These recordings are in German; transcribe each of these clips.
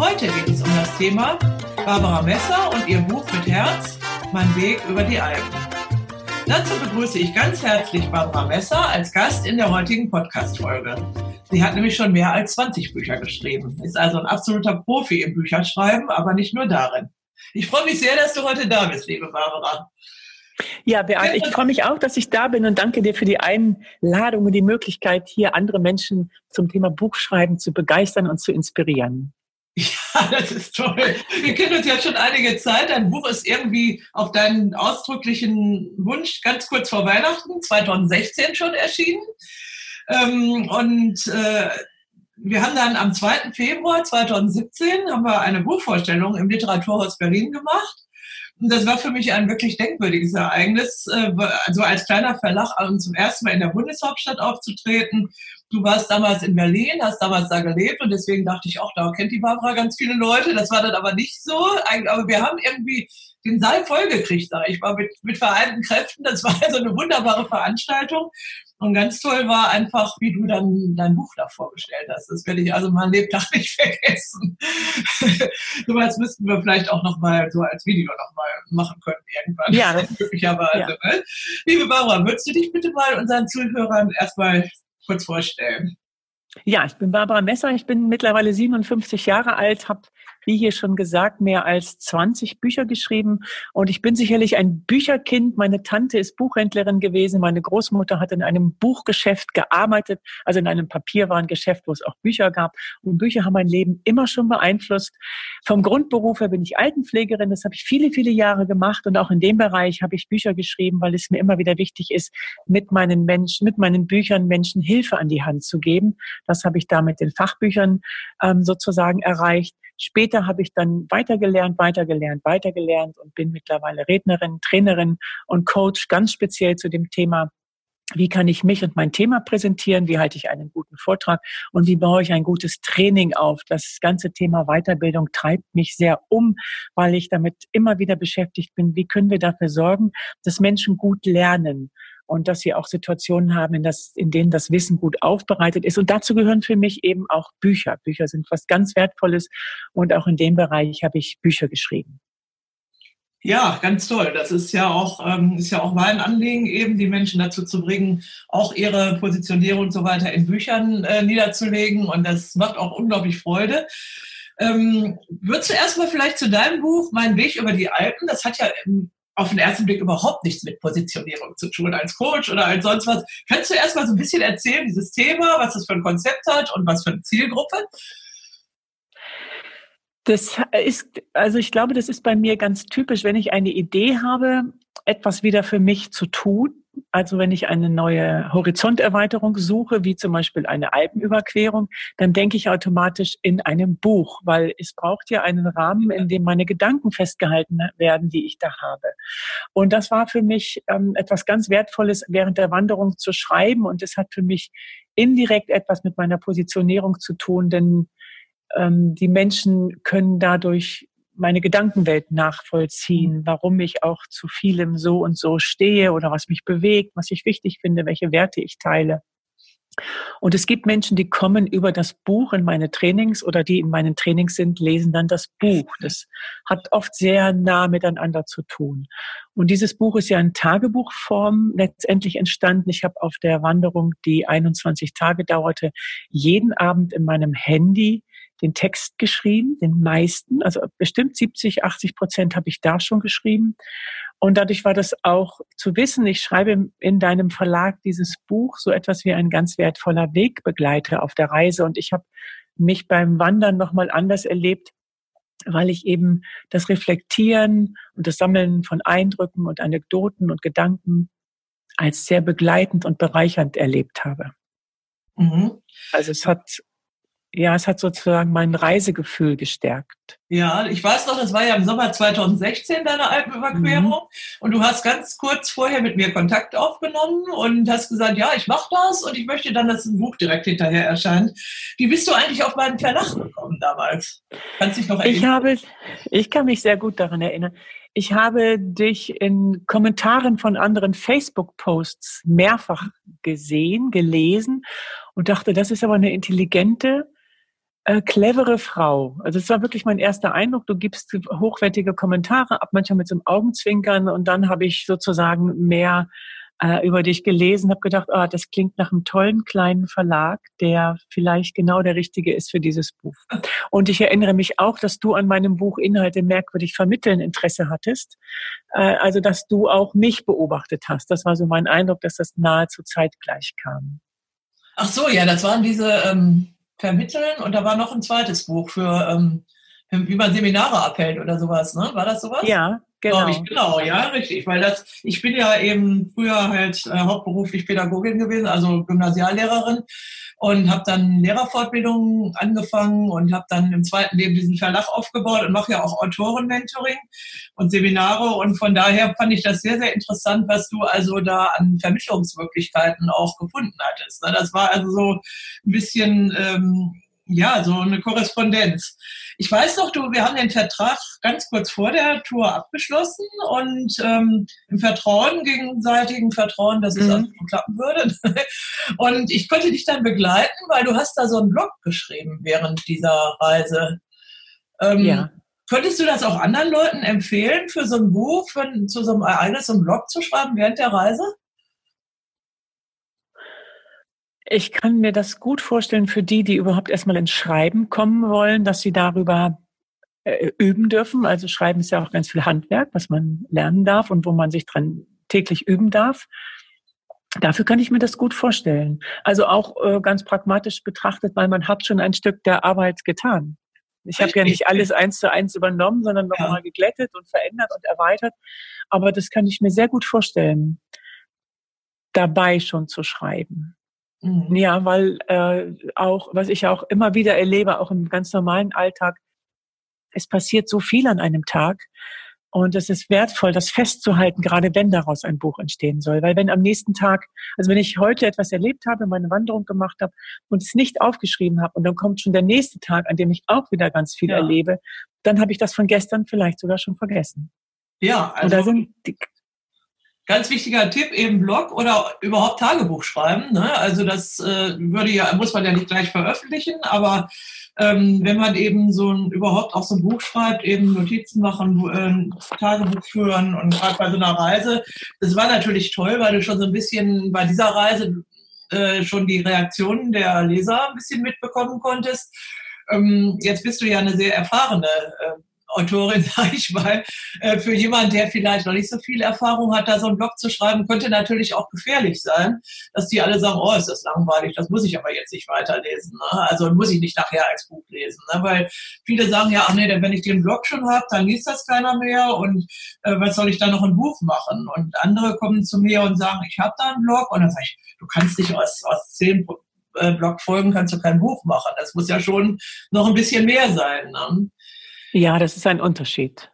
Heute geht es um das Thema Barbara Messer und ihr Buch mit Herz, Mein Weg über die Alpen. Dazu begrüße ich ganz herzlich Barbara Messer als Gast in der heutigen Podcast-Folge. Sie hat nämlich schon mehr als 20 Bücher geschrieben, ist also ein absoluter Profi im Bücherschreiben, aber nicht nur darin. Ich freue mich sehr, dass du heute da bist, liebe Barbara. Ja, Beate, ich freue mich auch, dass ich da bin und danke dir für die Einladung und die Möglichkeit, hier andere Menschen zum Thema Buchschreiben zu begeistern und zu inspirieren. Ja, das ist toll. Wir kennen uns ja schon einige Zeit. Dein Buch ist irgendwie auf deinen ausdrücklichen Wunsch ganz kurz vor Weihnachten 2016 schon erschienen. Ähm, und äh, wir haben dann am 2. Februar 2017 haben wir eine Buchvorstellung im Literaturhaus Berlin gemacht. Und das war für mich ein wirklich denkwürdiges Ereignis, äh, also als kleiner Verlag zum ersten Mal in der Bundeshauptstadt aufzutreten Du warst damals in Berlin, hast damals da gelebt und deswegen dachte ich auch, da kennt die Barbara ganz viele Leute. Das war dann aber nicht so. Aber wir haben irgendwie den Saal vollgekriegt, sag ich mal, mit, mit vereinten Kräften. Das war also eine wunderbare Veranstaltung. Und ganz toll war einfach, wie du dann dein Buch da vorgestellt hast. Das werde ich also mein Lebtag nicht vergessen. so was müssten wir vielleicht auch nochmal so als Video nochmal machen können irgendwann. Ja. Möglicherweise. Ja. Ne? Liebe Barbara, würdest du dich bitte mal unseren Zuhörern erstmal kurz vorstellen? Ja, ich bin Barbara Messer, ich bin mittlerweile 57 Jahre alt, habe wie hier schon gesagt, mehr als 20 Bücher geschrieben. Und ich bin sicherlich ein Bücherkind. Meine Tante ist Buchhändlerin gewesen. Meine Großmutter hat in einem Buchgeschäft gearbeitet, also in einem Papierwarengeschäft, wo es auch Bücher gab. Und Bücher haben mein Leben immer schon beeinflusst. Vom Grundberuf her bin ich Altenpflegerin. Das habe ich viele, viele Jahre gemacht. Und auch in dem Bereich habe ich Bücher geschrieben, weil es mir immer wieder wichtig ist, mit meinen Menschen, mit meinen Büchern Menschen Hilfe an die Hand zu geben. Das habe ich da mit den Fachbüchern ähm, sozusagen erreicht. Später habe ich dann weitergelernt, weitergelernt, weitergelernt und bin mittlerweile Rednerin, Trainerin und Coach ganz speziell zu dem Thema wie kann ich mich und mein Thema präsentieren? Wie halte ich einen guten Vortrag? Und wie baue ich ein gutes Training auf? Das ganze Thema Weiterbildung treibt mich sehr um, weil ich damit immer wieder beschäftigt bin. Wie können wir dafür sorgen, dass Menschen gut lernen? Und dass sie auch Situationen haben, in, das, in denen das Wissen gut aufbereitet ist. Und dazu gehören für mich eben auch Bücher. Bücher sind was ganz Wertvolles und auch in dem Bereich habe ich Bücher geschrieben. Ja, ganz toll. Das ist ja auch ähm, ist ja auch mein Anliegen, eben die Menschen dazu zu bringen, auch ihre Positionierung und so weiter in Büchern äh, niederzulegen. Und das macht auch unglaublich Freude. Ähm, würdest du erstmal vielleicht zu deinem Buch Mein Weg über die Alpen, das hat ja auf den ersten Blick überhaupt nichts mit Positionierung zu tun als Coach oder als sonst was. Kannst du erst mal so ein bisschen erzählen, dieses Thema, was das für ein Konzept hat und was für eine Zielgruppe? Das ist, also ich glaube, das ist bei mir ganz typisch, wenn ich eine Idee habe, etwas wieder für mich zu tun, also wenn ich eine neue Horizonterweiterung suche, wie zum Beispiel eine Alpenüberquerung, dann denke ich automatisch in einem Buch, weil es braucht ja einen Rahmen, in dem meine Gedanken festgehalten werden, die ich da habe. Und das war für mich ähm, etwas ganz Wertvolles während der Wanderung zu schreiben und es hat für mich indirekt etwas mit meiner Positionierung zu tun, denn ähm, die Menschen können dadurch meine Gedankenwelt nachvollziehen, mhm. warum ich auch zu vielem so und so stehe oder was mich bewegt, was ich wichtig finde, welche Werte ich teile. Und es gibt Menschen, die kommen über das Buch in meine Trainings oder die in meinen Trainings sind, lesen dann das Buch. Das hat oft sehr nah miteinander zu tun. Und dieses Buch ist ja in Tagebuchform letztendlich entstanden. Ich habe auf der Wanderung, die 21 Tage dauerte, jeden Abend in meinem Handy den Text geschrieben, den meisten, also bestimmt 70, 80 Prozent habe ich da schon geschrieben. Und dadurch war das auch zu wissen, ich schreibe in deinem Verlag dieses Buch so etwas wie ein ganz wertvoller Wegbegleiter auf der Reise. Und ich habe mich beim Wandern nochmal anders erlebt, weil ich eben das Reflektieren und das Sammeln von Eindrücken und Anekdoten und Gedanken als sehr begleitend und bereichernd erlebt habe. Mhm. Also es hat ja, es hat sozusagen mein Reisegefühl gestärkt. Ja, ich weiß noch, das war ja im Sommer 2016 deine Alpenüberquerung mhm. und du hast ganz kurz vorher mit mir Kontakt aufgenommen und hast gesagt, ja, ich mache das und ich möchte dann, dass ein Buch direkt hinterher erscheint. Wie bist du eigentlich auf meinen Verlag gekommen damals? Kannst du dich noch erinnern? Ich habe, ich kann mich sehr gut daran erinnern. Ich habe dich in Kommentaren von anderen Facebook-Posts mehrfach gesehen, gelesen und dachte, das ist aber eine intelligente, äh, clevere Frau. Also es war wirklich mein erster Eindruck. Du gibst hochwertige Kommentare ab, manchmal mit so einem Augenzwinkern und dann habe ich sozusagen mehr äh, über dich gelesen, habe gedacht, oh, das klingt nach einem tollen kleinen Verlag, der vielleicht genau der richtige ist für dieses Buch. Und ich erinnere mich auch, dass du an meinem Buch Inhalte merkwürdig vermitteln Interesse hattest. Äh, also dass du auch mich beobachtet hast. Das war so mein Eindruck, dass das nahezu zeitgleich kam. Ach so, ja, das waren diese ähm, Vermitteln und da war noch ein zweites Buch für, ähm, wie man Seminare abhält oder sowas, ne? War das sowas? Ja, Genau. Ich, genau, ja, richtig. Weil das, ich bin ja eben früher halt äh, hauptberuflich Pädagogin gewesen, also Gymnasiallehrerin und habe dann Lehrerfortbildungen angefangen und habe dann im zweiten Leben diesen Verlag aufgebaut und mache ja auch Autorenmentoring und Seminare und von daher fand ich das sehr, sehr interessant, was du also da an Vermittlungsmöglichkeiten auch gefunden hattest. Ne? Das war also so ein bisschen ähm, ja, so eine Korrespondenz. Ich weiß noch, du, wir haben den Vertrag ganz kurz vor der Tour abgeschlossen und ähm, im Vertrauen, gegenseitigen Vertrauen, dass es mhm. also klappen würde. und ich konnte dich dann begleiten, weil du hast da so einen Blog geschrieben während dieser Reise. Ähm, ja. Könntest du das auch anderen Leuten empfehlen, für so ein Buch, für, zu so einem Ereignis einen Blog zu schreiben während der Reise? Ich kann mir das gut vorstellen für die, die überhaupt erstmal ins Schreiben kommen wollen, dass sie darüber äh, üben dürfen. Also Schreiben ist ja auch ganz viel Handwerk, was man lernen darf und wo man sich dran täglich üben darf. Dafür kann ich mir das gut vorstellen. Also auch äh, ganz pragmatisch betrachtet, weil man hat schon ein Stück der Arbeit getan. Ich habe ja nicht alles eins zu eins übernommen, sondern nochmal ja. geglättet und verändert und erweitert. Aber das kann ich mir sehr gut vorstellen, dabei schon zu schreiben. Mhm. Ja, weil äh, auch, was ich auch immer wieder erlebe, auch im ganz normalen Alltag, es passiert so viel an einem Tag. Und es ist wertvoll, das festzuhalten, gerade wenn daraus ein Buch entstehen soll. Weil wenn am nächsten Tag, also wenn ich heute etwas erlebt habe, meine Wanderung gemacht habe und es nicht aufgeschrieben habe und dann kommt schon der nächste Tag, an dem ich auch wieder ganz viel ja. erlebe, dann habe ich das von gestern vielleicht sogar schon vergessen. Ja, also. Und da sind die, Ganz wichtiger Tipp, eben Blog oder überhaupt Tagebuch schreiben. Ne? Also das äh, würde ja, muss man ja nicht gleich veröffentlichen, aber ähm, wenn man eben so ein, überhaupt auch so ein Buch schreibt, eben Notizen machen, äh, Tagebuch führen und gerade bei so einer Reise, das war natürlich toll, weil du schon so ein bisschen bei dieser Reise äh, schon die Reaktionen der Leser ein bisschen mitbekommen konntest. Ähm, jetzt bist du ja eine sehr erfahrene äh, Autorin, sage ich mal, äh, für jemanden, der vielleicht noch nicht so viel Erfahrung hat, da so einen Blog zu schreiben, könnte natürlich auch gefährlich sein, dass die alle sagen, oh, ist das langweilig, das muss ich aber jetzt nicht weiterlesen. Ne? Also muss ich nicht nachher als Buch lesen. Ne? Weil viele sagen ja, ach nee, wenn ich den Blog schon habe, dann liest das keiner mehr und äh, was soll ich da noch ein Buch machen? Und andere kommen zu mir und sagen, ich habe da einen Blog und dann sage ich, du kannst dich aus, aus zehn äh, Blogfolgen kannst du kein Buch machen. Das muss ja schon noch ein bisschen mehr sein. Ne? Ja, das ist ein Unterschied.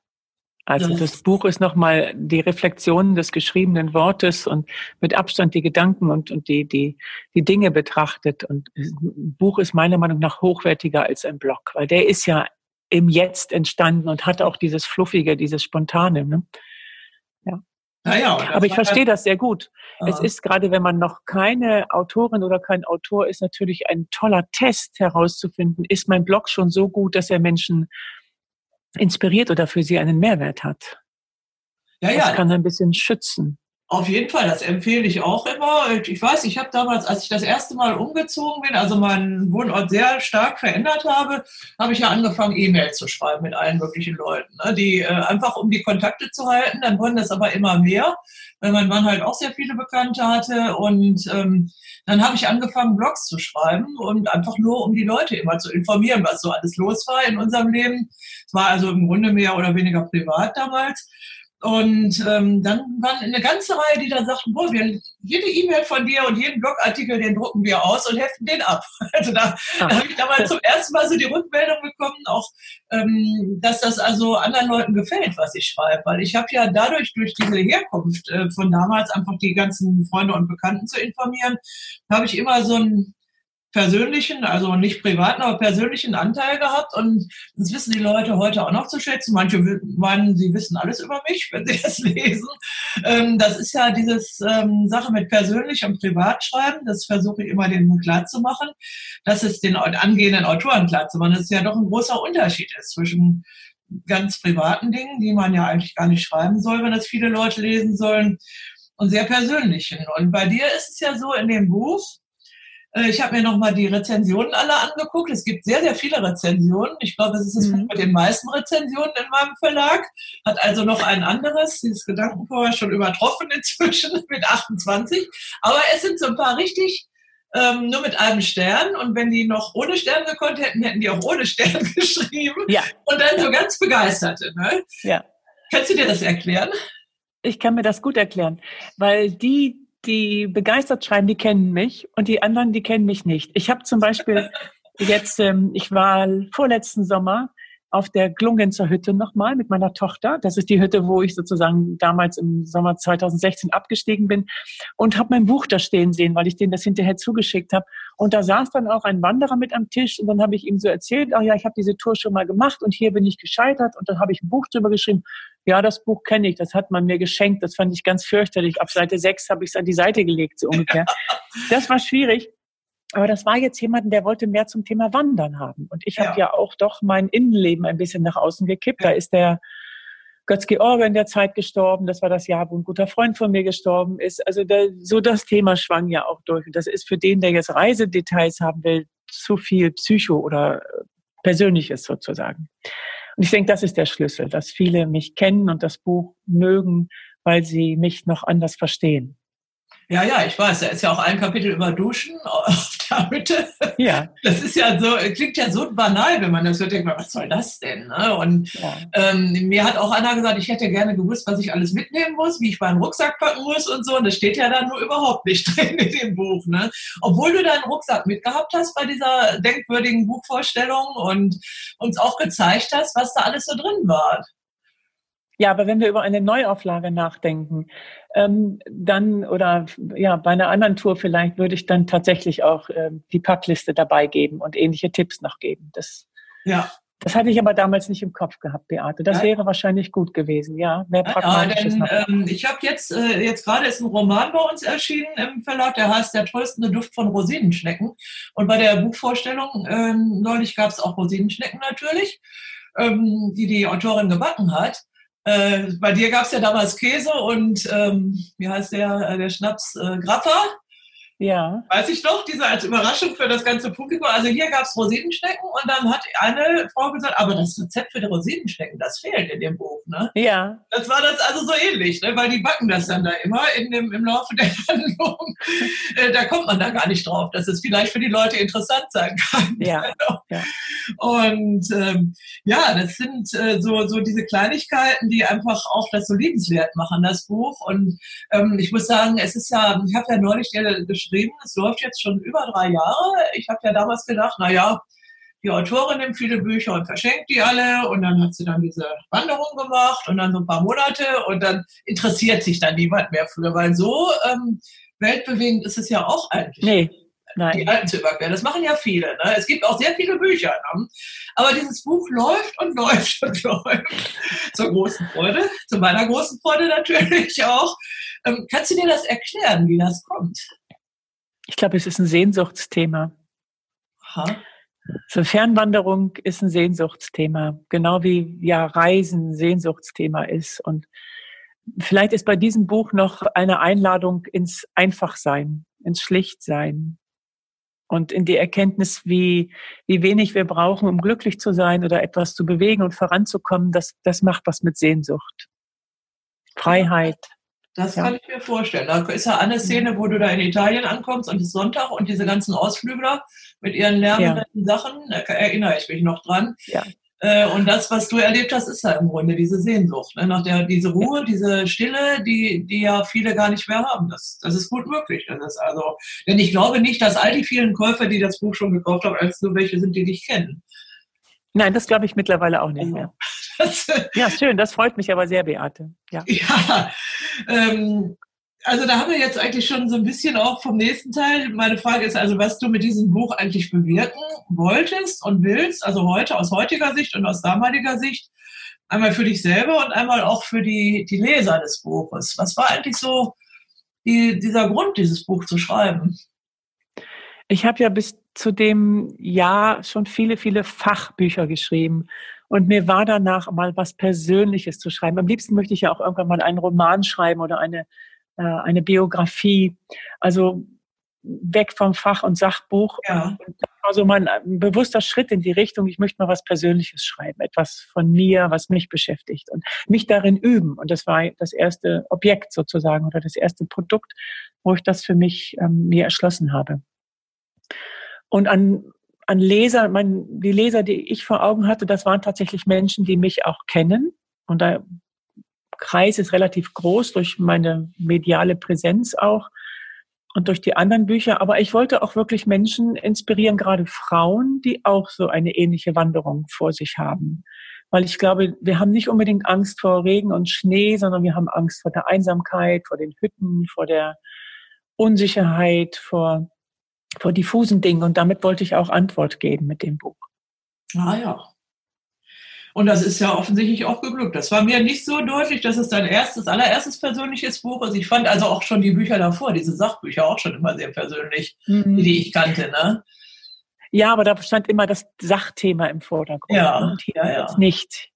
Also das, das Buch ist nochmal die Reflexion des geschriebenen Wortes und mit Abstand die Gedanken und, und die, die, die Dinge betrachtet. Und ein Buch ist meiner Meinung nach hochwertiger als ein Blog, weil der ist ja im Jetzt entstanden und hat auch dieses Fluffige, dieses Spontane. Ne? Ja. Naja, Aber ich verstehe das sehr gut. Aha. Es ist gerade, wenn man noch keine Autorin oder kein Autor ist, natürlich ein toller Test herauszufinden, ist mein Blog schon so gut, dass er Menschen inspiriert oder für sie einen Mehrwert hat. Ja, ja. Das kann ein bisschen schützen. Auf jeden Fall, das empfehle ich auch immer. Ich weiß, ich habe damals, als ich das erste Mal umgezogen bin, also meinen Wohnort sehr stark verändert habe, habe ich ja angefangen, E-Mails zu schreiben mit allen möglichen Leuten, ne? die äh, einfach um die Kontakte zu halten. Dann wurden das aber immer mehr, weil mein Mann halt auch sehr viele Bekannte hatte. Und ähm, dann habe ich angefangen, Blogs zu schreiben und einfach nur, um die Leute immer zu informieren, was so alles los war in unserem Leben. Es war also im Grunde mehr oder weniger privat damals. Und ähm, dann waren eine ganze Reihe, die dann sagten, boah, wir, jede E-Mail von dir und jeden Blogartikel, den drucken wir aus und heften den ab. Also da, ah. da habe ich damals zum ersten Mal so die Rückmeldung bekommen, auch ähm, dass das also anderen Leuten gefällt, was ich schreibe. Weil ich habe ja dadurch, durch diese Herkunft äh, von damals, einfach die ganzen Freunde und Bekannten zu informieren, habe ich immer so ein persönlichen, also nicht privaten, aber persönlichen Anteil gehabt. Und das wissen die Leute heute auch noch zu schätzen. Manche meinen, sie wissen alles über mich, wenn sie das lesen. Ähm, das ist ja dieses ähm, Sache mit persönlich und privat schreiben. Das versuche ich immer denen klar zu machen. Das ist den angehenden Autoren klar zu machen, dass es ja doch ein großer Unterschied ist zwischen ganz privaten Dingen, die man ja eigentlich gar nicht schreiben soll, wenn das viele Leute lesen sollen, und sehr persönlichen. Und bei dir ist es ja so in dem Buch, ich habe mir nochmal die Rezensionen alle angeguckt. Es gibt sehr, sehr viele Rezensionen. Ich glaube, es ist das mhm. mit den meisten Rezensionen in meinem Verlag. Hat also noch ein anderes, dieses Gedankenpower schon übertroffen inzwischen mit 28. Aber es sind so ein paar richtig ähm, nur mit einem Stern. Und wenn die noch ohne Stern gekonnt hätten, hätten die auch ohne Stern geschrieben. Ja. Und dann so ganz begeisterte. Ne? Ja. Kannst du dir das erklären? Ich kann mir das gut erklären, weil die, die begeistert schreiben, die kennen mich und die anderen, die kennen mich nicht. Ich habe zum Beispiel jetzt, ähm, ich war vorletzten Sommer auf der Glungenzer Hütte nochmal mit meiner Tochter. Das ist die Hütte, wo ich sozusagen damals im Sommer 2016 abgestiegen bin und habe mein Buch da stehen sehen, weil ich denen das hinterher zugeschickt habe. Und da saß dann auch ein Wanderer mit am Tisch und dann habe ich ihm so erzählt, ach ja, ich habe diese Tour schon mal gemacht und hier bin ich gescheitert und dann habe ich ein Buch drüber geschrieben. Ja, das Buch kenne ich, das hat man mir geschenkt, das fand ich ganz fürchterlich. Ab Seite 6 habe ich es an die Seite gelegt, so ungefähr. Das war schwierig. Aber das war jetzt jemand, der wollte mehr zum Thema Wandern haben. Und ich ja. habe ja auch doch mein Innenleben ein bisschen nach außen gekippt. Ja. Da ist der Götz-George in der Zeit gestorben. Das war das Jahr, wo ein guter Freund von mir gestorben ist. Also da, so das Thema schwang ja auch durch. Und das ist für den, der jetzt Reisedetails haben will, zu viel Psycho oder Persönliches sozusagen. Und ich denke, das ist der Schlüssel, dass viele mich kennen und das Buch mögen, weil sie mich noch anders verstehen. Ja, ja, ich weiß. Da ist ja auch ein Kapitel über Duschen auf der Hütte. Ja. Das ist ja so, klingt ja so banal, wenn man das hört, denkt man, was soll das denn? Ne? Und ja. ähm, mir hat auch einer gesagt, ich hätte gerne gewusst, was ich alles mitnehmen muss, wie ich meinen Rucksack packen muss und so. Und das steht ja dann nur überhaupt nicht drin in dem Buch. Ne? Obwohl du deinen Rucksack mitgehabt hast bei dieser denkwürdigen Buchvorstellung und uns auch gezeigt hast, was da alles so drin war. Ja, aber wenn wir über eine Neuauflage nachdenken, ähm, dann oder ja, bei einer anderen Tour vielleicht würde ich dann tatsächlich auch ähm, die Packliste dabei geben und ähnliche Tipps noch geben. Das, ja. Das hatte ich aber damals nicht im Kopf gehabt, Beate. Das ja. wäre wahrscheinlich gut gewesen, ja. Mehr pragmatisch ja, denn, ähm, ich habe jetzt, äh, jetzt gerade ist ein Roman bei uns erschienen im Verlag, der heißt Der tröstende Duft von Rosinenschnecken. Und bei der Buchvorstellung ähm, neulich gab es auch Rosinenschnecken natürlich, ähm, die die Autorin gebacken hat. Äh, bei dir gab es ja damals Käse und ähm, wie heißt der, äh, der Schnaps äh, Grappa. Ja. Weiß ich doch, diese als Überraschung für das ganze Publikum. Also hier gab es Rosinenschnecken und dann hat eine Frau gesagt, aber das Rezept für die Rosinenschnecken, das fehlt in dem Buch. Ne? Ja. Das war das also so ähnlich, ne? weil die backen das dann da immer in dem, im Laufe der Handlung. Äh, da kommt man da gar nicht drauf, dass es vielleicht für die Leute interessant sein kann. Ja. ja. Und ähm, ja, das sind äh, so, so diese Kleinigkeiten, die einfach auch das so liebenswert machen, das Buch. Und ähm, ich muss sagen, es ist ja, ich habe ja neulich dir geschrieben, geschrieben. Es läuft jetzt schon über drei Jahre. Ich habe ja damals gedacht, na ja, die Autorin nimmt viele Bücher und verschenkt die alle und dann hat sie dann diese Wanderung gemacht und dann so ein paar Monate und dann interessiert sich dann niemand mehr für, weil so ähm, weltbewegend ist es ja auch eigentlich. Nee. Nein. Die Alten zu überqueren. Das machen ja viele. Ne? Es gibt auch sehr viele Bücher. Ne? Aber dieses Buch läuft und läuft und läuft. Zur großen Freude, zu meiner großen Freude natürlich auch. Ähm, kannst du dir das erklären, wie das kommt? Ich glaube, es ist ein Sehnsuchtsthema. Aha. So Fernwanderung ist ein Sehnsuchtsthema, genau wie ja Reisen Sehnsuchtsthema ist. Und vielleicht ist bei diesem Buch noch eine Einladung ins Einfachsein, ins Schlichtsein und in die Erkenntnis, wie, wie wenig wir brauchen, um glücklich zu sein oder etwas zu bewegen und voranzukommen. Das, das macht was mit Sehnsucht. Freiheit. Das ja. kann ich mir vorstellen. Da ist ja eine Szene, wo du da in Italien ankommst und es ist Sonntag und diese ganzen Ausflügler mit ihren lärmenden ja. Sachen, da erinnere ich mich noch dran. Ja. Äh, und das, was du erlebt hast, ist ja im Grunde diese Sehnsucht, ne? nach der, diese Ruhe, diese Stille, die, die ja viele gar nicht mehr haben. Das, das ist gut möglich. Das ist also, denn ich glaube nicht, dass all die vielen Käufer, die das Buch schon gekauft haben, als nur welche sind, die dich kennen. Nein, das glaube ich mittlerweile auch nicht mehr. ja, schön, das freut mich aber sehr, Beate. Ja, ja ähm, also da haben wir jetzt eigentlich schon so ein bisschen auch vom nächsten Teil. Meine Frage ist also, was du mit diesem Buch eigentlich bewirken wolltest und willst, also heute aus heutiger Sicht und aus damaliger Sicht. Einmal für dich selber und einmal auch für die, die Leser des Buches. Was war eigentlich so die, dieser Grund, dieses Buch zu schreiben? Ich habe ja bis zu dem Jahr schon viele, viele Fachbücher geschrieben. Und mir war danach mal was Persönliches zu schreiben. Am liebsten möchte ich ja auch irgendwann mal einen Roman schreiben oder eine äh, eine Biografie. Also weg vom Fach- und Sachbuch. Ja. Und das war so mein bewusster Schritt in die Richtung, ich möchte mal was Persönliches schreiben, etwas von mir, was mich beschäftigt und mich darin üben. Und das war das erste Objekt sozusagen oder das erste Produkt, wo ich das für mich ähm, mir erschlossen habe. Und an, an Leser, mein, die Leser, die ich vor Augen hatte, das waren tatsächlich Menschen, die mich auch kennen. Und da Kreis ist relativ groß durch meine mediale Präsenz auch und durch die anderen Bücher. Aber ich wollte auch wirklich Menschen inspirieren, gerade Frauen, die auch so eine ähnliche Wanderung vor sich haben. Weil ich glaube, wir haben nicht unbedingt Angst vor Regen und Schnee, sondern wir haben Angst vor der Einsamkeit, vor den Hütten, vor der Unsicherheit, vor, vor diffusen Dingen. Und damit wollte ich auch Antwort geben mit dem Buch. Ah ja, und das ist ja offensichtlich auch geglückt. Das war mir nicht so deutlich, dass es dein erstes, allererstes persönliches Buch ist. Ich fand also auch schon die Bücher davor, diese Sachbücher auch schon immer sehr persönlich, mhm. die ich kannte. Ne? Ja, aber da stand immer das Sachthema im Vordergrund. Ja, und hier ja, ja. nicht.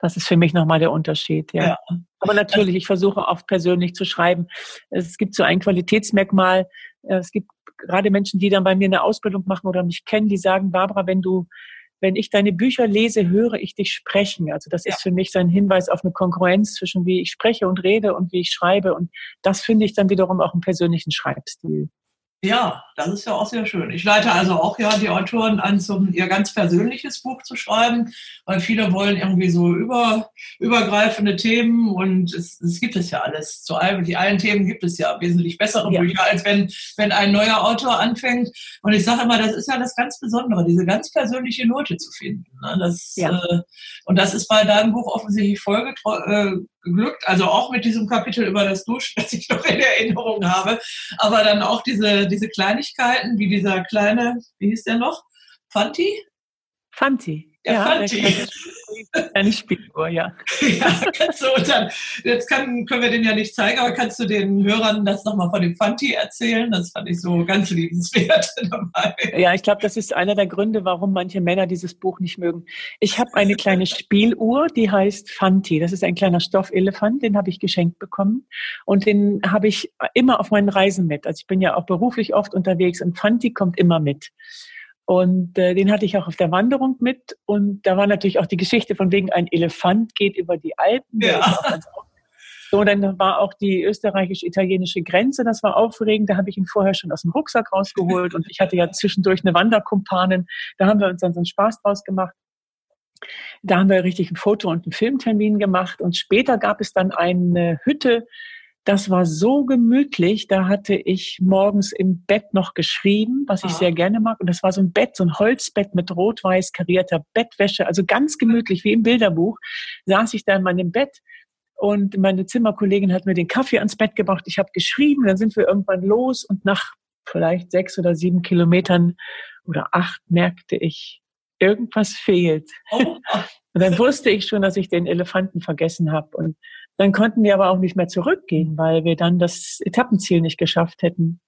Das ist für mich nochmal der Unterschied. Ja. ja. Aber natürlich, ich versuche oft persönlich zu schreiben. Es gibt so ein Qualitätsmerkmal. Es gibt gerade Menschen, die dann bei mir eine Ausbildung machen oder mich kennen, die sagen, Barbara, wenn du wenn ich deine Bücher lese, höre ich dich sprechen. Also das ist für mich so ein Hinweis auf eine Konkurrenz zwischen wie ich spreche und rede und wie ich schreibe. Und das finde ich dann wiederum auch einen persönlichen Schreibstil. Ja, das ist ja auch sehr schön. Ich leite also auch ja die Autoren an, zum, ihr ganz persönliches Buch zu schreiben, weil viele wollen irgendwie so über, übergreifende Themen und es, es gibt es ja alles. Zu allen, die allen Themen gibt es ja wesentlich bessere ja. Bücher, als wenn, wenn ein neuer Autor anfängt. Und ich sage immer, das ist ja das ganz Besondere, diese ganz persönliche Note zu finden. Ne? Das, ja. äh, und das ist bei deinem Buch offensichtlich voll äh, geglückt. Also auch mit diesem Kapitel über das Duschen, das ich noch in Erinnerung habe. Aber dann auch diese, diese Kleinigkeiten, wie dieser kleine, wie hieß der noch? Fanti? Fanti. Der ja, Fanti. Eine Spielfigur, ja. ja kannst du, dann, jetzt kann, können wir den ja nicht zeigen, aber kannst du den Hörern das nochmal von dem Fanti erzählen? Das fand ich so ganz liebenswert dabei. Ja, ich glaube, das ist einer der Gründe, warum manche Männer dieses Buch nicht mögen. Ich habe eine kleine Spieluhr, die heißt Fanti. Das ist ein kleiner Stoffelefant, den habe ich geschenkt bekommen. Und den habe ich immer auf meinen Reisen mit. Also ich bin ja auch beruflich oft unterwegs und Fanti kommt immer mit. Und äh, den hatte ich auch auf der Wanderung mit. Und da war natürlich auch die Geschichte von wegen, ein Elefant geht über die Alpen. Ja. So, dann war auch die österreichisch-italienische Grenze, das war aufregend. Da habe ich ihn vorher schon aus dem Rucksack rausgeholt und ich hatte ja zwischendurch eine Wanderkumpanin. Da haben wir uns dann so einen Spaß draus gemacht. Da haben wir richtig ein Foto- und einen Filmtermin gemacht und später gab es dann eine Hütte das war so gemütlich. Da hatte ich morgens im Bett noch geschrieben, was ich sehr gerne mag. Und das war so ein Bett, so ein Holzbett mit rot-weiß karierter Bettwäsche, also ganz gemütlich, wie im Bilderbuch. Saß ich da in meinem Bett und meine Zimmerkollegin hat mir den Kaffee ans Bett gebracht. Ich habe geschrieben, dann sind wir irgendwann los und nach vielleicht sechs oder sieben Kilometern oder acht merkte ich, irgendwas fehlt. Oh. Und dann wusste ich schon, dass ich den Elefanten vergessen habe. Und dann konnten wir aber auch nicht mehr zurückgehen, weil wir dann das Etappenziel nicht geschafft hätten.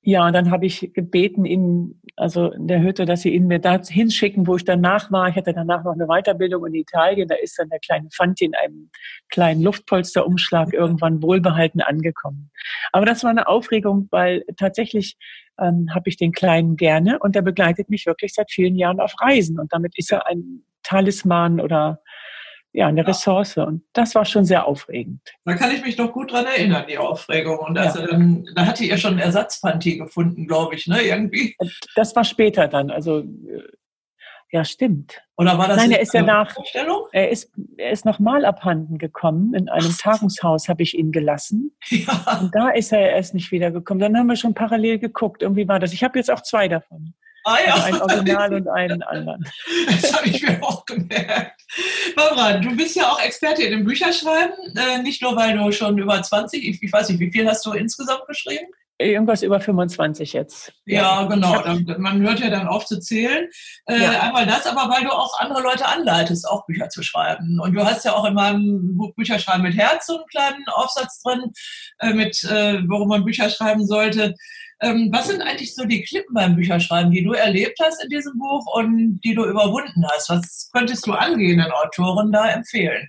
Ja, und dann habe ich gebeten, ihn, also in der Hütte, dass sie ihn mir da hinschicken, wo ich danach war. Ich hatte danach noch eine Weiterbildung in Italien. Da ist dann der kleine Fanti in einem kleinen Luftpolsterumschlag irgendwann wohlbehalten angekommen. Aber das war eine Aufregung, weil tatsächlich ähm, habe ich den Kleinen gerne und der begleitet mich wirklich seit vielen Jahren auf Reisen. Und damit ist er ein Talisman oder ja, eine ja. Ressource. Und das war schon sehr aufregend. Da kann ich mich noch gut dran erinnern, die Aufregung. Und also, ja. dann, da hatte ihr schon einen Ersatzpanty gefunden, glaube ich, ne? Irgendwie. Das war später dann. Also Ja, stimmt. Oder war das Nein, er ist ja nach, er ist, er ist nochmal abhanden gekommen. In einem Ach. Tagungshaus habe ich ihn gelassen. Ja. Und da ist er erst nicht wiedergekommen. Dann haben wir schon parallel geguckt. Irgendwie war das. Ich habe jetzt auch zwei davon. Ah, ja. Also ein Original und einen anderen. Das habe ich mir auch gemerkt. Barbara, du bist ja auch Experte in dem Bücherschreiben. Äh, nicht nur, weil du schon über 20, ich, ich weiß nicht, wie viel hast du insgesamt geschrieben? Irgendwas über 25 jetzt. Ja, ja genau. Dann, man hört ja dann auf zu zählen. Äh, ja. Einmal das, aber weil du auch andere Leute anleitest, auch Bücher zu schreiben. Und du hast ja auch in meinem Buch Bücherschreiben mit Herz so einen kleinen Aufsatz drin, äh, mit äh, worum man Bücher schreiben sollte. Ähm, was sind eigentlich so die Klippen beim Bücherschreiben, die du erlebt hast in diesem Buch und die du überwunden hast? Was könntest du angehenden Autoren da empfehlen?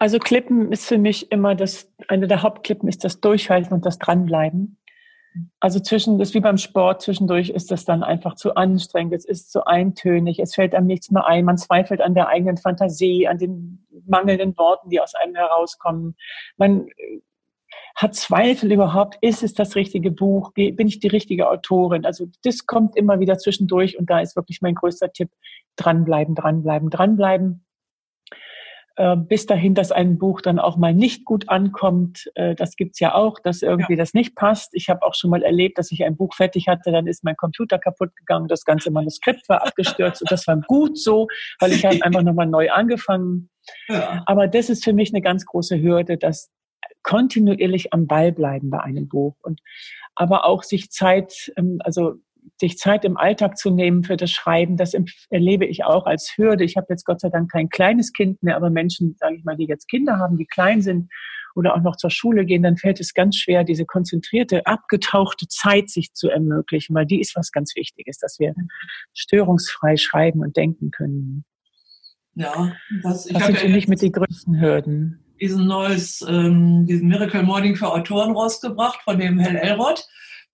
Also Klippen ist für mich immer das, eine der Hauptklippen ist das Durchhalten und das Dranbleiben. Also zwischen, das ist wie beim Sport, zwischendurch ist das dann einfach zu anstrengend, es ist zu eintönig, es fällt einem nichts mehr ein, man zweifelt an der eigenen Fantasie, an den mangelnden Worten, die aus einem herauskommen. Man hat Zweifel überhaupt, ist es das richtige Buch, bin ich die richtige Autorin? Also das kommt immer wieder zwischendurch und da ist wirklich mein größter Tipp, dranbleiben, dranbleiben, dranbleiben äh, bis dahin, dass ein Buch dann auch mal nicht gut ankommt. Äh, das gibt's ja auch, dass irgendwie ja. das nicht passt. Ich habe auch schon mal erlebt, dass ich ein Buch fertig hatte, dann ist mein Computer kaputt gegangen, das ganze Manuskript war abgestürzt und das war gut so, weil ich habe einfach nochmal neu angefangen. Ja. Aber das ist für mich eine ganz große Hürde, dass kontinuierlich am Ball bleiben bei einem Buch und aber auch sich Zeit, ähm, also sich Zeit im Alltag zu nehmen für das Schreiben, das erlebe ich auch als Hürde. Ich habe jetzt Gott sei Dank kein kleines Kind mehr, aber Menschen, sage ich mal, die jetzt Kinder haben, die klein sind oder auch noch zur Schule gehen, dann fällt es ganz schwer, diese konzentrierte, abgetauchte Zeit sich zu ermöglichen, weil die ist was ganz Wichtiges, dass wir störungsfrei schreiben und denken können. Ja, das, ich das sind für mich mit die größten Hürden. Diesen neues, ähm, diesen Miracle Morning für Autoren rausgebracht von dem Hell Elrod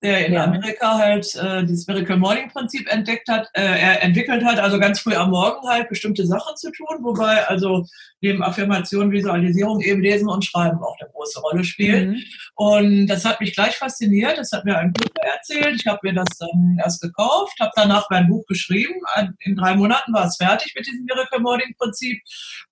der in ja. Amerika halt äh, dieses Miracle Morning Prinzip entdeckt hat, äh, er entwickelt hat, also ganz früh am Morgen halt bestimmte Sachen zu tun, wobei also neben Affirmation, Visualisierung eben Lesen und Schreiben auch eine große Rolle spielt. Mhm. Und das hat mich gleich fasziniert. Das hat mir ein Bruder erzählt. Ich habe mir das dann erst gekauft, habe danach mein Buch geschrieben. In drei Monaten war es fertig mit diesem Miracle Morning Prinzip.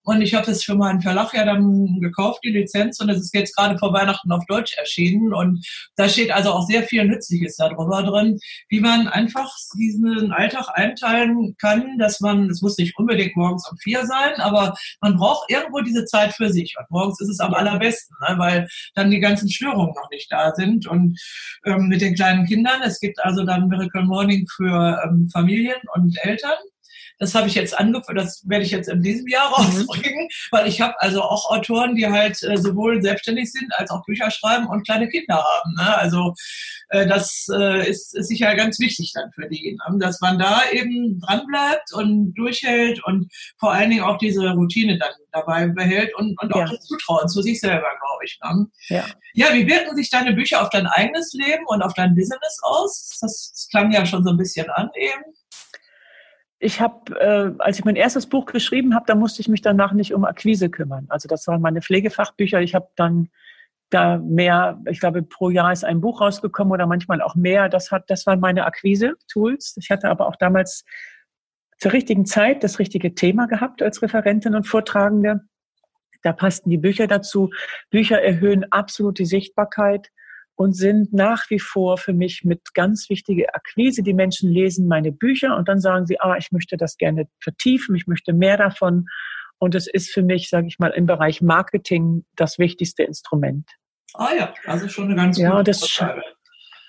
Und ich habe es für meinen Verlag ja dann gekauft, die Lizenz. Und es ist jetzt gerade vor Weihnachten auf Deutsch erschienen. Und da steht also auch sehr viel Nützliches darüber drin, wie man einfach diesen Alltag einteilen kann, dass man, es muss nicht unbedingt morgens um vier sein, aber man braucht irgendwo diese Zeit für sich. Und morgens ist es am allerbesten, ne, weil dann die ganzen Störungen noch nicht da sind. Und ähm, mit den kleinen Kindern, es gibt also dann Miracle Morning für ähm, Familien und Eltern. Das habe ich jetzt angefangen, das werde ich jetzt in diesem Jahr rausbringen, mhm. weil ich habe also auch Autoren, die halt äh, sowohl selbstständig sind als auch Bücher schreiben und kleine Kinder haben. Ne? Also äh, das äh, ist, ist sicher ganz wichtig dann für die, ne? dass man da eben dranbleibt und durchhält und vor allen Dingen auch diese Routine dann dabei behält und, und auch ja. das Zutrauen zu sich selber, glaube ich. Ne? Ja. ja, wie wirken sich deine Bücher auf dein eigenes Leben und auf dein Business aus? Das, das klang ja schon so ein bisschen an eben ich habe, äh, als ich mein erstes Buch geschrieben habe, da musste ich mich danach nicht um Akquise kümmern. Also das waren meine Pflegefachbücher. Ich habe dann da mehr, ich glaube, pro Jahr ist ein Buch rausgekommen oder manchmal auch mehr. Das hat, das waren meine Akquise-Tools. Ich hatte aber auch damals zur richtigen Zeit das richtige Thema gehabt als Referentin und Vortragende. Da passten die Bücher dazu. Bücher erhöhen absolut die Sichtbarkeit und sind nach wie vor für mich mit ganz wichtige Akquise. Die Menschen lesen meine Bücher und dann sagen sie, ah, ich möchte das gerne vertiefen, ich möchte mehr davon. Und es ist für mich, sage ich mal, im Bereich Marketing das wichtigste Instrument. Ah ja, also schon eine ganz ja, gute das Frage.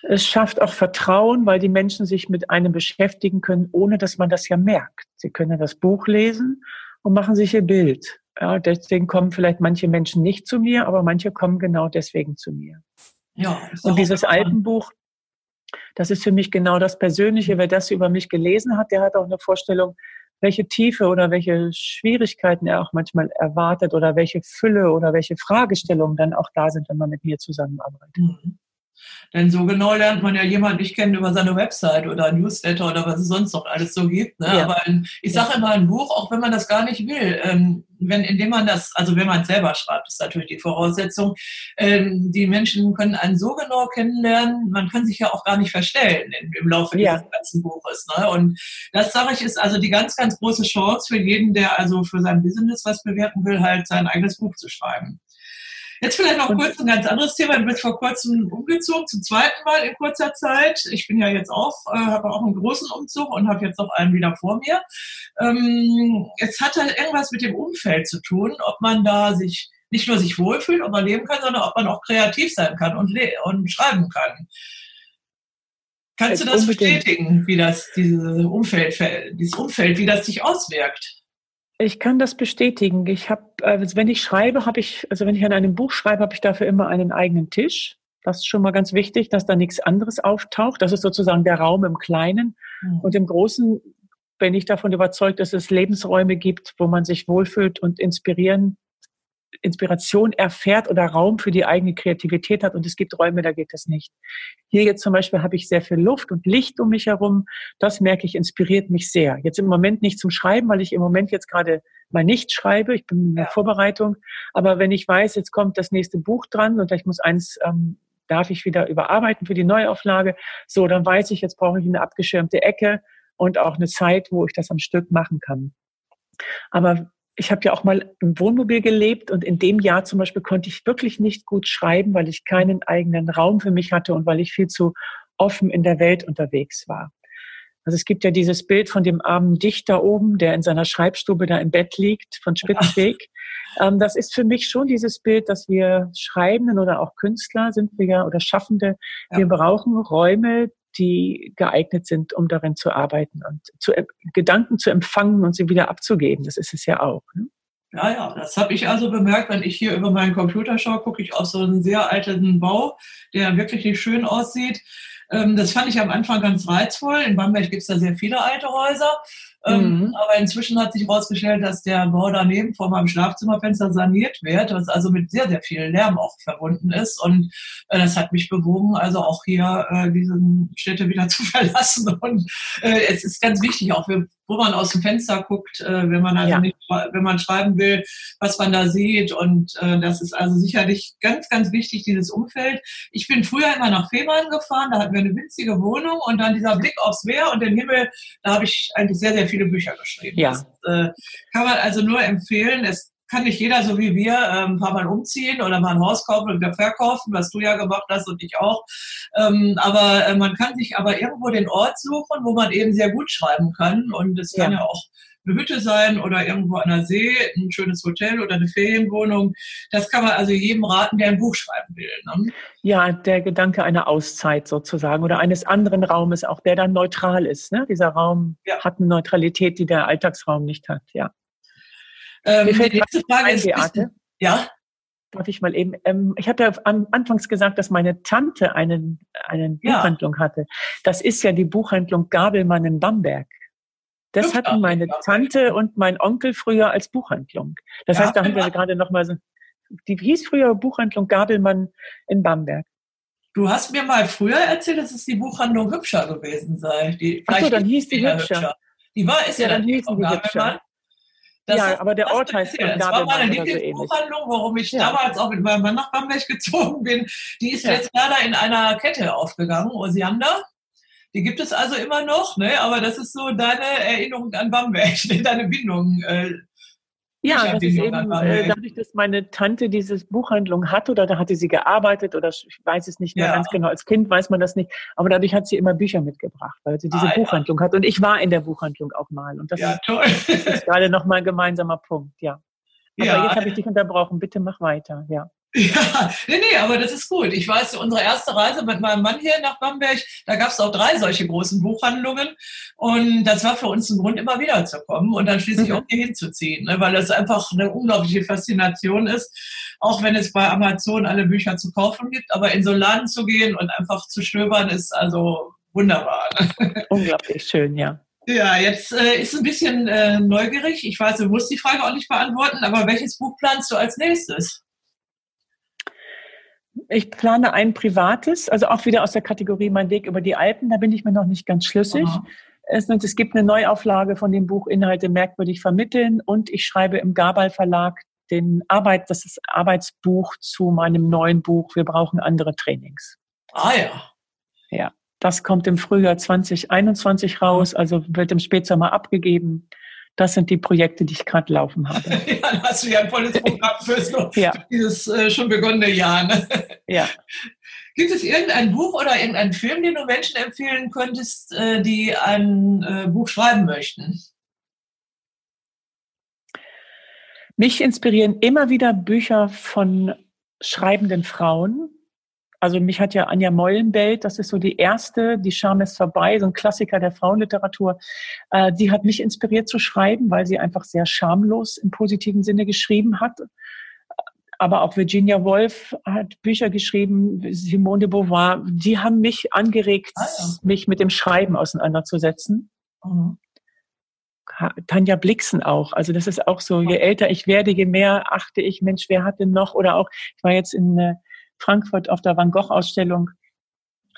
Es schafft auch Vertrauen, weil die Menschen sich mit einem beschäftigen können, ohne dass man das ja merkt. Sie können das Buch lesen und machen sich ihr Bild. Ja, deswegen kommen vielleicht manche Menschen nicht zu mir, aber manche kommen genau deswegen zu mir. Ja, und dieses Alpenbuch, das ist für mich genau das Persönliche. Wer das über mich gelesen hat, der hat auch eine Vorstellung, welche Tiefe oder welche Schwierigkeiten er auch manchmal erwartet oder welche Fülle oder welche Fragestellungen dann auch da sind, wenn man mit mir zusammenarbeitet. Mhm. Denn so genau lernt man ja jemanden nicht kennen über seine Website oder Newsletter oder was es sonst noch alles so gibt. Ne? Ja. Aber ein, ich sage immer, ein Buch, auch wenn man das gar nicht will, ähm, wenn, indem man das, also wenn man es selber schreibt, ist natürlich die Voraussetzung. Ähm, die Menschen können einen so genau kennenlernen, man kann sich ja auch gar nicht verstellen im, im Laufe ja. dieses ganzen Buches. Ne? Und das sage ich ist also die ganz, ganz große Chance für jeden, der also für sein Business was bewirken will, halt sein eigenes Buch zu schreiben. Jetzt vielleicht noch kurz ein ganz anderes Thema. Du bist vor kurzem umgezogen, zum zweiten Mal in kurzer Zeit. Ich bin ja jetzt auch, äh, habe auch einen großen Umzug und habe jetzt noch einen wieder vor mir. Ähm, es hat halt irgendwas mit dem Umfeld zu tun, ob man da sich nicht nur sich wohlfühlt, ob man leben kann, sondern ob man auch kreativ sein kann und, und schreiben kann. Kannst du das unbedingt. bestätigen, wie das diese Umfeld, dieses Umfeld, wie das sich auswirkt? Ich kann das bestätigen. Ich habe, also wenn ich schreibe, habe ich, also wenn ich an einem Buch schreibe, habe ich dafür immer einen eigenen Tisch. Das ist schon mal ganz wichtig, dass da nichts anderes auftaucht. Das ist sozusagen der Raum im Kleinen. Mhm. Und im Großen bin ich davon überzeugt, dass es Lebensräume gibt, wo man sich wohlfühlt und inspirieren Inspiration erfährt oder Raum für die eigene Kreativität hat. Und es gibt Räume, da geht das nicht. Hier jetzt zum Beispiel habe ich sehr viel Luft und Licht um mich herum. Das merke ich, inspiriert mich sehr. Jetzt im Moment nicht zum Schreiben, weil ich im Moment jetzt gerade mal nicht schreibe. Ich bin in der ja. Vorbereitung. Aber wenn ich weiß, jetzt kommt das nächste Buch dran und ich muss eins, ähm, darf ich wieder überarbeiten für die Neuauflage. So, dann weiß ich, jetzt brauche ich eine abgeschirmte Ecke und auch eine Zeit, wo ich das am Stück machen kann. Aber ich habe ja auch mal im Wohnmobil gelebt und in dem Jahr zum Beispiel konnte ich wirklich nicht gut schreiben, weil ich keinen eigenen Raum für mich hatte und weil ich viel zu offen in der Welt unterwegs war. Also es gibt ja dieses Bild von dem armen Dichter oben, der in seiner Schreibstube da im Bett liegt, von Spitzweg. Ähm, das ist für mich schon dieses Bild, dass wir Schreibenden oder auch Künstler sind wir ja oder Schaffende, ja. wir brauchen Räume, die geeignet sind, um darin zu arbeiten und zu, Gedanken zu empfangen und sie wieder abzugeben. Das ist es ja auch. Ne? Ja, ja, das habe ich also bemerkt, wenn ich hier über meinen Computer schaue, gucke ich auf so einen sehr alten Bau, der wirklich nicht schön aussieht. Ähm, das fand ich am Anfang ganz reizvoll. In Bamberg gibt es da sehr viele alte Häuser. Ähm, mhm. Aber inzwischen hat sich herausgestellt, dass der Bau daneben vor meinem Schlafzimmerfenster saniert wird, was also mit sehr, sehr viel Lärm auch verbunden ist. Und äh, das hat mich bewogen, also auch hier äh, diese Städte wieder zu verlassen. Und äh, es ist ganz wichtig, auch für, wo man aus dem Fenster guckt, äh, wenn man also ja. nicht, wenn man schreiben will, was man da sieht. Und äh, das ist also sicherlich ganz, ganz wichtig, dieses Umfeld. Ich bin früher immer nach Fehmarn gefahren, da hatten wir eine winzige Wohnung und dann dieser Blick aufs Meer und den Himmel, da habe ich eigentlich sehr, sehr viele Bücher geschrieben. Ja. Das äh, kann man also nur empfehlen. Es kann nicht jeder so wie wir ähm, ein paar Mal umziehen oder mal ein Haus kaufen und wieder verkaufen, was du ja gemacht hast und ich auch. Ähm, aber äh, man kann sich aber irgendwo den Ort suchen, wo man eben sehr gut schreiben kann. Und es kann ja, ja auch eine Hütte sein oder irgendwo an der See, ein schönes Hotel oder eine Ferienwohnung. Das kann man also jedem raten, der ein Buch schreiben will. Ne? Ja, der Gedanke einer Auszeit sozusagen oder eines anderen Raumes, auch der dann neutral ist. Ne? Dieser Raum ja. hat eine Neutralität, die der Alltagsraum nicht hat. Ja. Ähm, die nächste Frage ist, Beate. Ja. Darf ich mal eben, ähm, ich hatte ja anfangs gesagt, dass meine Tante einen, einen ja. Buchhandlung hatte. Das ist ja die Buchhandlung Gabelmann in Bamberg. Das hatten meine Tante und mein Onkel früher als Buchhandlung. Das ja, heißt, da haben wir gerade noch mal so, die hieß früher Buchhandlung Gabelmann in Bamberg. Du hast mir mal früher erzählt, dass es die Buchhandlung Hübscher gewesen sei. Die, Ach dann hieß die Hübscher. hübscher. Die war, ist ja, ja dann, dann hieß die Hübscher. Das ja, aber der Ort heißt Das war meine Lieblingsbuchhandlung, so warum ich ja. damals auch mit meinem Mann nach Bamberg gezogen bin. Die ist ja. jetzt leider in einer Kette aufgegangen, Osiander. Die gibt es also immer noch, ne? aber das ist so deine Erinnerung an Bamberg, deine Bindung. Äh, ja, das ist eben äh, dadurch, dass meine Tante diese Buchhandlung hatte oder da hatte sie gearbeitet oder ich weiß es nicht mehr ja. ganz genau. Als Kind weiß man das nicht. Aber dadurch hat sie immer Bücher mitgebracht, weil sie diese ah, Buchhandlung ja. hat. Und ich war in der Buchhandlung auch mal. Und das ja, ist, ist gerade nochmal ein gemeinsamer Punkt, ja. Aber ja. jetzt habe ich dich unterbrochen. Bitte mach weiter, ja. Ja, nee, nee, aber das ist gut. Ich weiß, unsere erste Reise mit meinem Mann hier nach Bamberg, da gab es auch drei solche großen Buchhandlungen. Und das war für uns ein Grund, immer wieder zu kommen und dann schließlich mhm. auch hier hinzuziehen, ne? weil das einfach eine unglaubliche Faszination ist. Auch wenn es bei Amazon alle Bücher zu kaufen gibt, aber in so einen Laden zu gehen und einfach zu stöbern, ist also wunderbar. Ne? Unglaublich schön, ja. Ja, jetzt äh, ist ein bisschen äh, neugierig. Ich weiß, du musst die Frage auch nicht beantworten, aber welches Buch planst du als nächstes? Ich plane ein privates, also auch wieder aus der Kategorie Mein Weg über die Alpen. Da bin ich mir noch nicht ganz schlüssig. Es, es gibt eine Neuauflage von dem Buch Inhalte merkwürdig vermitteln und ich schreibe im Gabal Verlag den Arbeit, das ist Arbeitsbuch zu meinem neuen Buch Wir brauchen andere Trainings. Ah ja. Ja, das kommt im Frühjahr 2021 raus, also wird im Spätsommer abgegeben. Das sind die Projekte, die ich gerade laufen habe. ja, dann hast du ja ein volles Programm fürs ja. dieses äh, schon begonnene Jahr. Ne? Ja. Gibt es irgendein Buch oder irgendeinen Film, den du Menschen empfehlen könntest, äh, die ein äh, Buch schreiben möchten? Mich inspirieren immer wieder Bücher von schreibenden Frauen. Also mich hat ja Anja Meulenbelt, das ist so die erste, die Scham ist vorbei, so ein Klassiker der Frauenliteratur. Äh, die hat mich inspiriert zu schreiben, weil sie einfach sehr schamlos im positiven Sinne geschrieben hat. Aber auch Virginia Woolf hat Bücher geschrieben, Simone de Beauvoir. Die haben mich angeregt, ah, ja. mich mit dem Schreiben auseinanderzusetzen. Mhm. Tanja Blixen auch. Also das ist auch so, je älter ich werde, je mehr achte ich, Mensch, wer hat denn noch? Oder auch, ich war jetzt in äh, Frankfurt auf der Van Gogh-Ausstellung,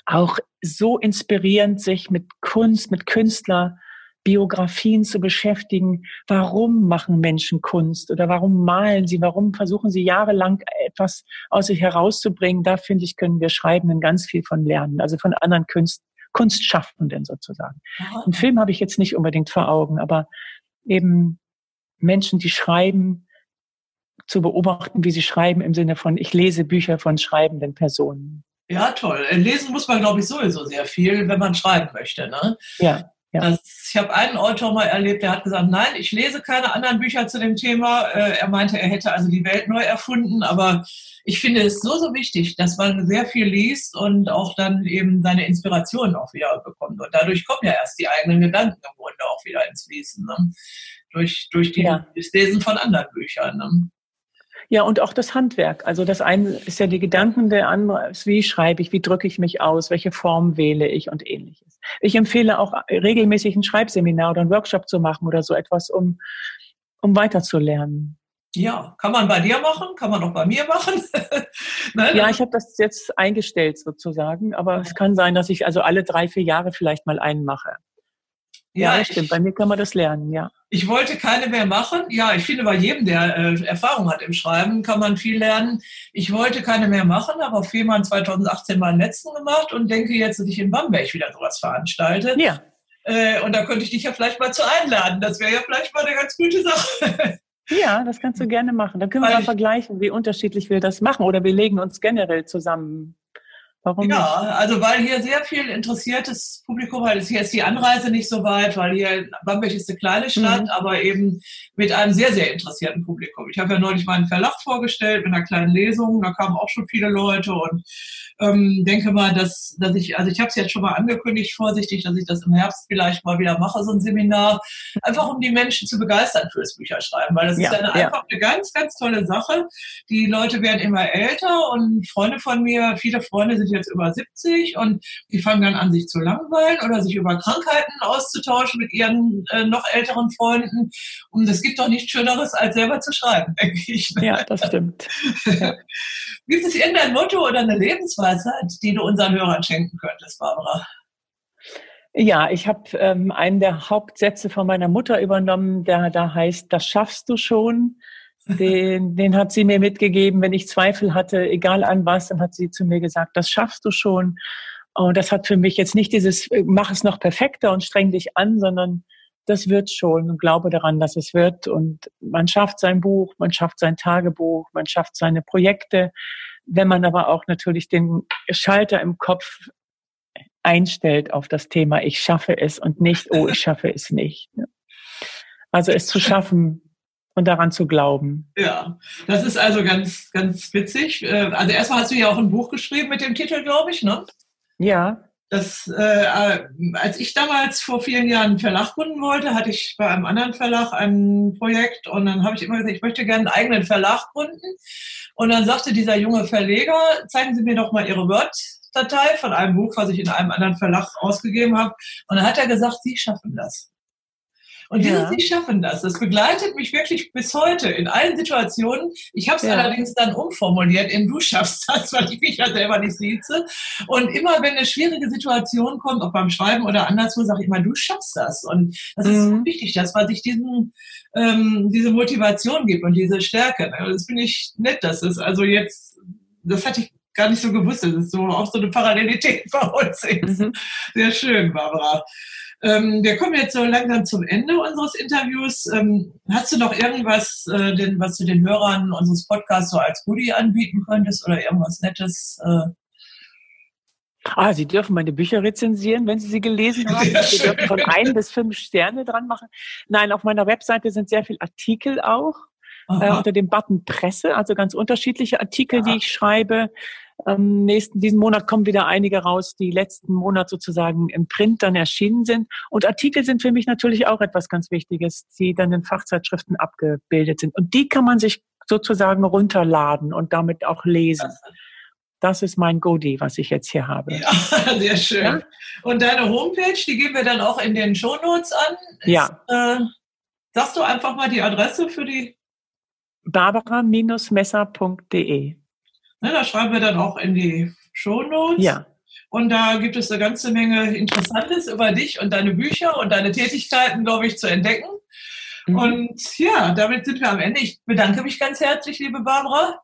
auch so inspirierend, sich mit Kunst, mit Künstler, Biografien zu beschäftigen. Warum machen Menschen Kunst oder warum malen sie? Warum versuchen sie jahrelang etwas aus sich herauszubringen? Da finde ich, können wir Schreibenden ganz viel von lernen. Also von anderen Künst, Kunstschaffenden sozusagen. Einen Film habe ich jetzt nicht unbedingt vor Augen, aber eben Menschen, die schreiben, zu beobachten, wie sie schreiben im Sinne von, ich lese Bücher von schreibenden Personen. Ja, toll. Lesen muss man, glaube ich, sowieso sehr viel, wenn man schreiben möchte. Ne? Ja. Ja. Das, ich habe einen Autor mal erlebt, der hat gesagt, nein, ich lese keine anderen Bücher zu dem Thema. Äh, er meinte, er hätte also die Welt neu erfunden, aber ich finde es so, so wichtig, dass man sehr viel liest und auch dann eben seine Inspirationen auch wieder bekommt. Und dadurch kommen ja erst die eigenen Gedanken im Grunde auch wieder ins Fließen. Ne? Durch, durch die, ja. das Lesen von anderen Büchern. Ne? Ja, und auch das Handwerk. Also das eine ist ja die Gedanken, der andere ist, wie schreibe ich, wie drücke ich mich aus, welche Form wähle ich und ähnliches. Ich empfehle auch regelmäßig ein Schreibseminar oder ein Workshop zu machen oder so etwas, um, um weiterzulernen. Ja, kann man bei dir machen, kann man auch bei mir machen. Nein, ja, ich habe das jetzt eingestellt sozusagen, aber es kann sein, dass ich also alle drei, vier Jahre vielleicht mal einen mache. Ja, ja stimmt. Bei mir kann man das lernen, ja. Ich wollte keine mehr machen. Ja, ich finde, bei jedem, der äh, Erfahrung hat im Schreiben, kann man viel lernen. Ich wollte keine mehr machen, aber auf Fehmarn 2018 mal einen letzten gemacht und denke jetzt, dass ich in Bamberg wieder sowas veranstalte. Ja. Äh, und da könnte ich dich ja vielleicht mal zu einladen. Das wäre ja vielleicht mal eine ganz gute Sache. Ja, das kannst du gerne machen. Dann können wir mal vergleichen, wie unterschiedlich wir das machen. Oder wir legen uns generell zusammen Warum ja, nicht? also weil hier sehr viel interessiertes Publikum, weil hier ist die Anreise nicht so weit, weil hier Bamberg ist eine kleine Stadt, mhm. aber eben mit einem sehr, sehr interessierten Publikum. Ich habe ja neulich meinen Verlag vorgestellt mit einer kleinen Lesung, da kamen auch schon viele Leute und ähm, denke mal, dass, dass ich, also ich habe es jetzt schon mal angekündigt, vorsichtig, dass ich das im Herbst vielleicht mal wieder mache, so ein Seminar, einfach um die Menschen zu begeistern fürs Bücherschreiben, weil das ja, ist eine, ja. einfach eine ganz, ganz tolle Sache. Die Leute werden immer älter und Freunde von mir, viele Freunde sind jetzt über 70 und die fangen dann an, sich zu langweilen oder sich über Krankheiten auszutauschen mit ihren äh, noch älteren Freunden. Und es gibt doch nichts Schöneres, als selber zu schreiben, denke ich. Ja, das stimmt. Ja. Gibt es irgendein Motto oder eine Lebensweisheit, die du unseren Hörern schenken könntest, Barbara? Ja, ich habe ähm, einen der Hauptsätze von meiner Mutter übernommen, der da heißt, das schaffst du schon. Den, den hat sie mir mitgegeben, wenn ich Zweifel hatte, egal an was, dann hat sie zu mir gesagt, das schaffst du schon. Und das hat für mich jetzt nicht dieses, mach es noch perfekter und streng dich an, sondern das wird schon und glaube daran, dass es wird. Und man schafft sein Buch, man schafft sein Tagebuch, man schafft seine Projekte. Wenn man aber auch natürlich den Schalter im Kopf einstellt auf das Thema, ich schaffe es und nicht, oh, ich schaffe es nicht. Also es zu schaffen, und daran zu glauben. Ja, das ist also ganz, ganz witzig. Äh, also erstmal hast du ja auch ein Buch geschrieben mit dem Titel, glaube ich, ne? Ja. Das, äh, als ich damals vor vielen Jahren einen Verlag gründen wollte, hatte ich bei einem anderen Verlag ein Projekt und dann habe ich immer gesagt, ich möchte gerne einen eigenen Verlag gründen. Und dann sagte dieser junge Verleger, zeigen Sie mir doch mal Ihre Word-Datei von einem Buch, was ich in einem anderen Verlag ausgegeben habe. Und dann hat er gesagt, Sie schaffen das. Und ja. die schaffen das. Das begleitet mich wirklich bis heute in allen Situationen. Ich habe es ja. allerdings dann umformuliert in du schaffst das, weil ich mich ja selber nicht sieze. Und immer wenn eine schwierige Situation kommt, ob beim Schreiben oder anderswo, sage ich immer, du schaffst das. Und das mhm. ist so wichtig, dass man sich diesen, ähm, diese Motivation gibt und diese Stärke. Das finde ich nett, dass es also jetzt, das hatte ich gar nicht so gewusst, dass es so auch so eine Parallelität bei uns ist. Mhm. Sehr schön, Barbara. Ähm, wir kommen jetzt so langsam zum Ende unseres Interviews. Ähm, hast du noch irgendwas, äh, denn, was du den Hörern unseres Podcasts so als Goodie anbieten könntest oder irgendwas Nettes? Äh? Ah, Sie dürfen meine Bücher rezensieren, wenn Sie sie gelesen haben. Ja, Sie dürfen von ein bis fünf Sterne dran machen. Nein, auf meiner Webseite sind sehr viele Artikel auch. Äh, unter dem Button Presse, also ganz unterschiedliche Artikel, Aha. die ich schreibe. Ähm, nächsten, diesen Monat kommen wieder einige raus, die letzten Monat sozusagen im Print dann erschienen sind. Und Artikel sind für mich natürlich auch etwas ganz Wichtiges, die dann in Fachzeitschriften abgebildet sind. Und die kann man sich sozusagen runterladen und damit auch lesen. Das ist mein Goodie, was ich jetzt hier habe. Ja, sehr schön. Ja? Und deine Homepage, die geben wir dann auch in den Shownotes an. Ist, ja. Äh, sagst du einfach mal die Adresse für die? Barbara-messer.de Ne, da schreiben wir dann auch in die Shownotes. Ja. Und da gibt es eine ganze Menge Interessantes über dich und deine Bücher und deine Tätigkeiten, glaube ich, zu entdecken. Mhm. Und ja, damit sind wir am Ende. Ich bedanke mich ganz herzlich, liebe Barbara.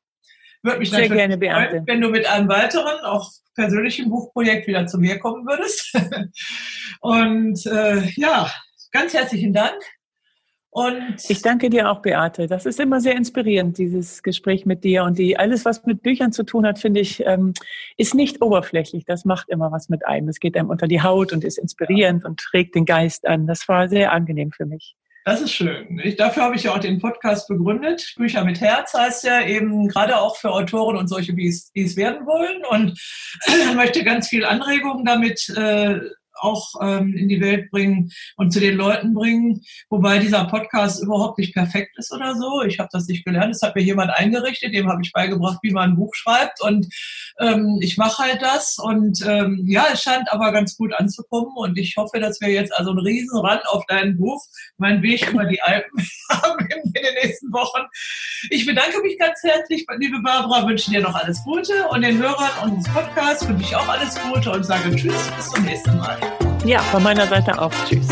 Würde mich Sehr gerne, freuen, wenn du mit einem weiteren, auch persönlichen Buchprojekt wieder zu mir kommen würdest. und äh, ja, ganz herzlichen Dank. Und ich danke dir auch, Beate. Das ist immer sehr inspirierend, dieses Gespräch mit dir. Und die, alles, was mit Büchern zu tun hat, finde ich, ähm, ist nicht oberflächlich. Das macht immer was mit einem. Es geht einem unter die Haut und ist inspirierend ja. und regt den Geist an. Das war sehr angenehm für mich. Das ist schön. Ich, dafür habe ich ja auch den Podcast begründet. Bücher mit Herz heißt ja eben gerade auch für Autoren und solche, die es, die es werden wollen. Und möchte ganz viel Anregungen damit äh, auch ähm, in die Welt bringen und zu den Leuten bringen. Wobei dieser Podcast überhaupt nicht perfekt ist oder so. Ich habe das nicht gelernt. Es hat mir jemand eingerichtet, dem habe ich beigebracht, wie man ein Buch schreibt. Und ähm, ich mache halt das. Und ähm, ja, es scheint aber ganz gut anzukommen. Und ich hoffe, dass wir jetzt also einen riesen Rand auf dein Buch, mein Weg über die Alpen haben in den nächsten Wochen. Ich bedanke mich ganz herzlich, liebe Barbara, wünsche dir noch alles Gute und den Hörern unseres Podcasts wünsche ich auch alles Gute und sage Tschüss, bis zum nächsten Mal. Ja, von meiner Seite auch. Tschüss.